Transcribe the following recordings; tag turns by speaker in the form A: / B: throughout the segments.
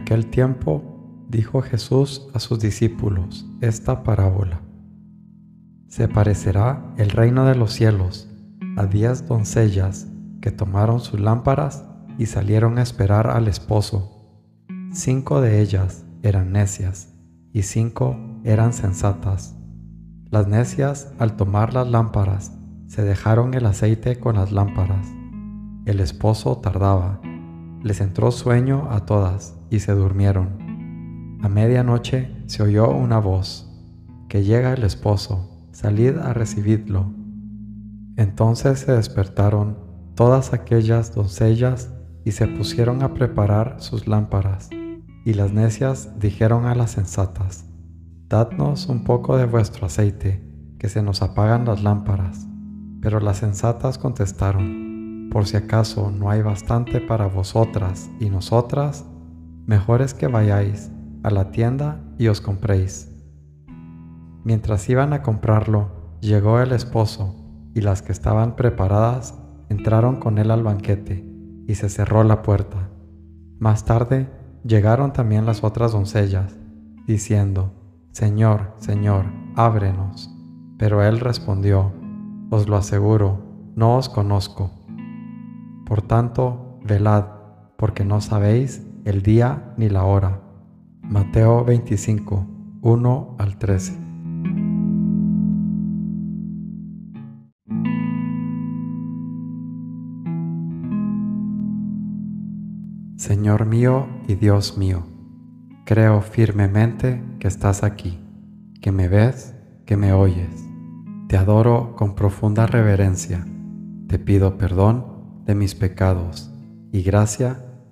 A: aquel tiempo dijo Jesús a sus discípulos esta parábola. Se parecerá el reino de los cielos a diez doncellas que tomaron sus lámparas y salieron a esperar al esposo. Cinco de ellas eran necias y cinco eran sensatas. Las necias, al tomar las lámparas, se dejaron el aceite con las lámparas. El esposo tardaba. Les entró sueño a todas y se durmieron. A medianoche se oyó una voz, que llega el esposo, salid a recibidlo. Entonces se despertaron todas aquellas doncellas y se pusieron a preparar sus lámparas. Y las necias dijeron a las sensatas, Dadnos un poco de vuestro aceite, que se nos apagan las lámparas. Pero las sensatas contestaron, por si acaso no hay bastante para vosotras y nosotras, mejor es que vayáis a la tienda y os compréis. Mientras iban a comprarlo, llegó el esposo, y las que estaban preparadas entraron con él al banquete, y se cerró la puerta. Más tarde llegaron también las otras doncellas, diciendo, Señor, Señor, ábrenos. Pero él respondió, Os lo aseguro, no os conozco. Por tanto, velad, porque no sabéis el día ni la hora. Mateo 25, 1 al 13. Señor mío y Dios mío, Creo firmemente que estás aquí, que me ves, que me oyes. Te adoro con profunda reverencia. Te pido perdón de mis pecados y gracia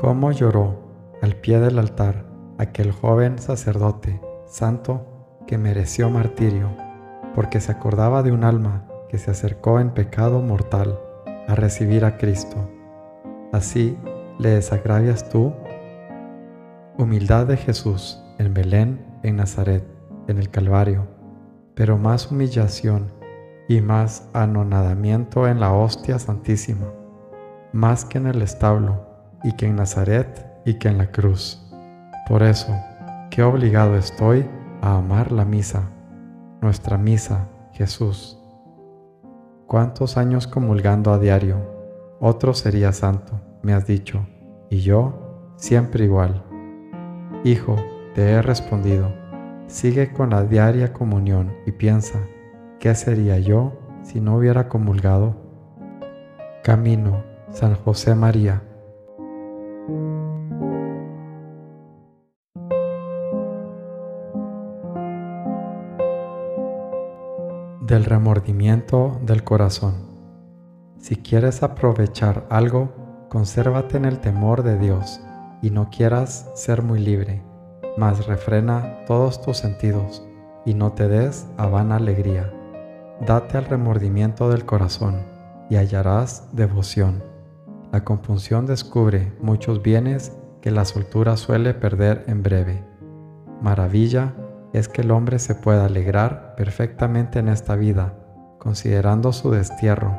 A: Cómo lloró al pie del altar aquel joven sacerdote santo que mereció martirio, porque se acordaba de un alma que se acercó en pecado mortal a recibir a Cristo. Así le desagravias tú. Humildad de Jesús en Belén, en Nazaret, en el Calvario, pero más humillación y más anonadamiento en la hostia santísima, más que en el establo y que en Nazaret y que en la cruz. Por eso, qué obligado estoy a amar la misa, nuestra misa, Jesús. ¿Cuántos años comulgando a diario? Otro sería santo, me has dicho, y yo siempre igual. Hijo, te he respondido, sigue con la diaria comunión y piensa, ¿qué sería yo si no hubiera comulgado? Camino, San José María del remordimiento del corazón. Si quieres aprovechar algo, consérvate en el temor de Dios y no quieras ser muy libre, mas refrena todos tus sentidos y no te des a vana alegría. Date al remordimiento del corazón y hallarás devoción. La compunción descubre muchos bienes que la soltura suele perder en breve. Maravilla es que el hombre se pueda alegrar perfectamente en esta vida, considerando su destierro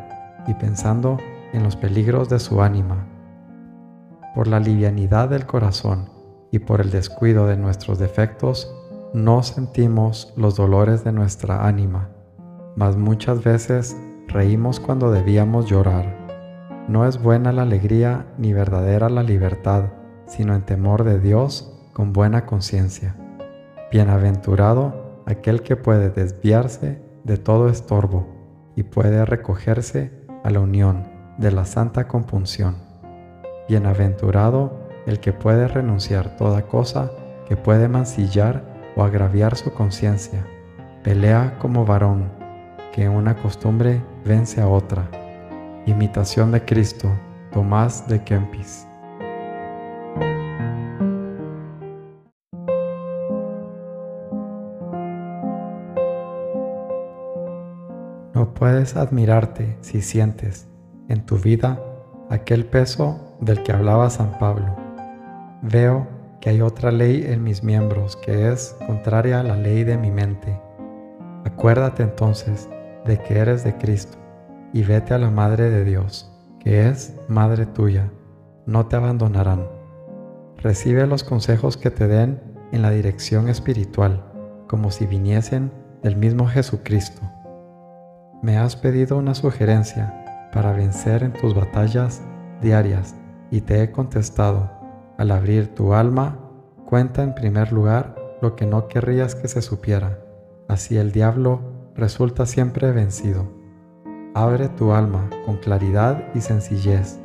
A: y pensando en los peligros de su ánima. Por la livianidad del corazón y por el descuido de nuestros defectos, no sentimos los dolores de nuestra ánima, mas muchas veces reímos cuando debíamos llorar. No es buena la alegría ni verdadera la libertad, sino en temor de Dios con buena conciencia. Bienaventurado aquel que puede desviarse de todo estorbo y puede recogerse a la unión de la santa compunción. Bienaventurado el que puede renunciar toda cosa que puede mancillar o agraviar su conciencia. Pelea como varón, que una costumbre vence a otra, Imitación de Cristo, Tomás de Kempis. Puedes admirarte si sientes en tu vida aquel peso del que hablaba San Pablo. Veo que hay otra ley en mis miembros que es contraria a la ley de mi mente. Acuérdate entonces de que eres de Cristo y vete a la Madre de Dios, que es Madre tuya. No te abandonarán. Recibe los consejos que te den en la dirección espiritual, como si viniesen del mismo Jesucristo. Me has pedido una sugerencia para vencer en tus batallas diarias y te he contestado, al abrir tu alma, cuenta en primer lugar lo que no querrías que se supiera, así el diablo resulta siempre vencido. Abre tu alma con claridad y sencillez,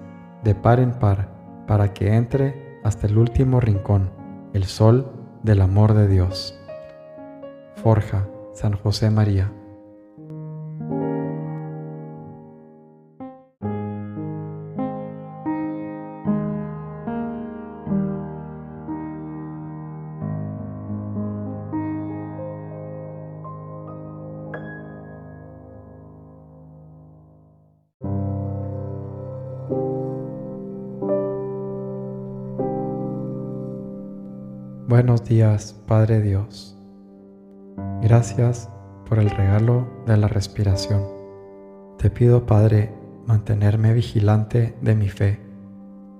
A: de par en par, para que entre hasta el último rincón, el sol del amor de Dios. Forja, San José María. Buenos días, Padre Dios. Gracias por el regalo de la respiración. Te pido, Padre, mantenerme vigilante de mi fe,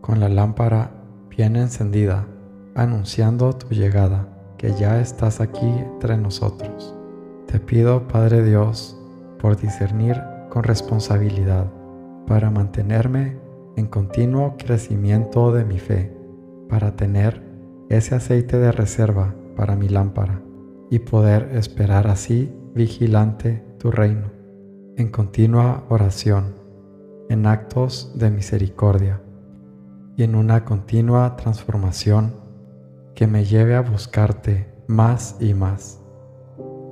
A: con la lámpara bien encendida, anunciando tu llegada, que ya estás aquí entre nosotros. Te pido, Padre Dios, por discernir con responsabilidad, para mantenerme en continuo crecimiento de mi fe, para tener ese aceite de reserva para mi lámpara y poder esperar así vigilante tu reino, en continua oración, en actos de misericordia y en una continua transformación que me lleve a buscarte más y más.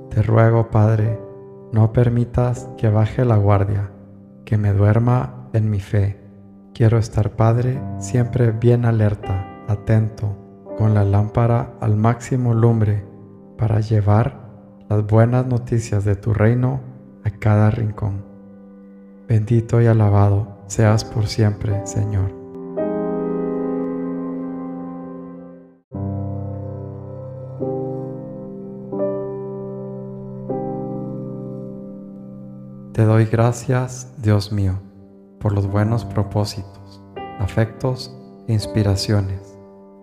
A: Te ruego, Padre, no permitas que baje la guardia, que me duerma en mi fe. Quiero estar, Padre, siempre bien alerta, atento, con la lámpara al máximo lumbre para llevar las buenas noticias de tu reino a cada rincón. Bendito y alabado seas por siempre, Señor. Te doy gracias, Dios mío, por los buenos propósitos, afectos e inspiraciones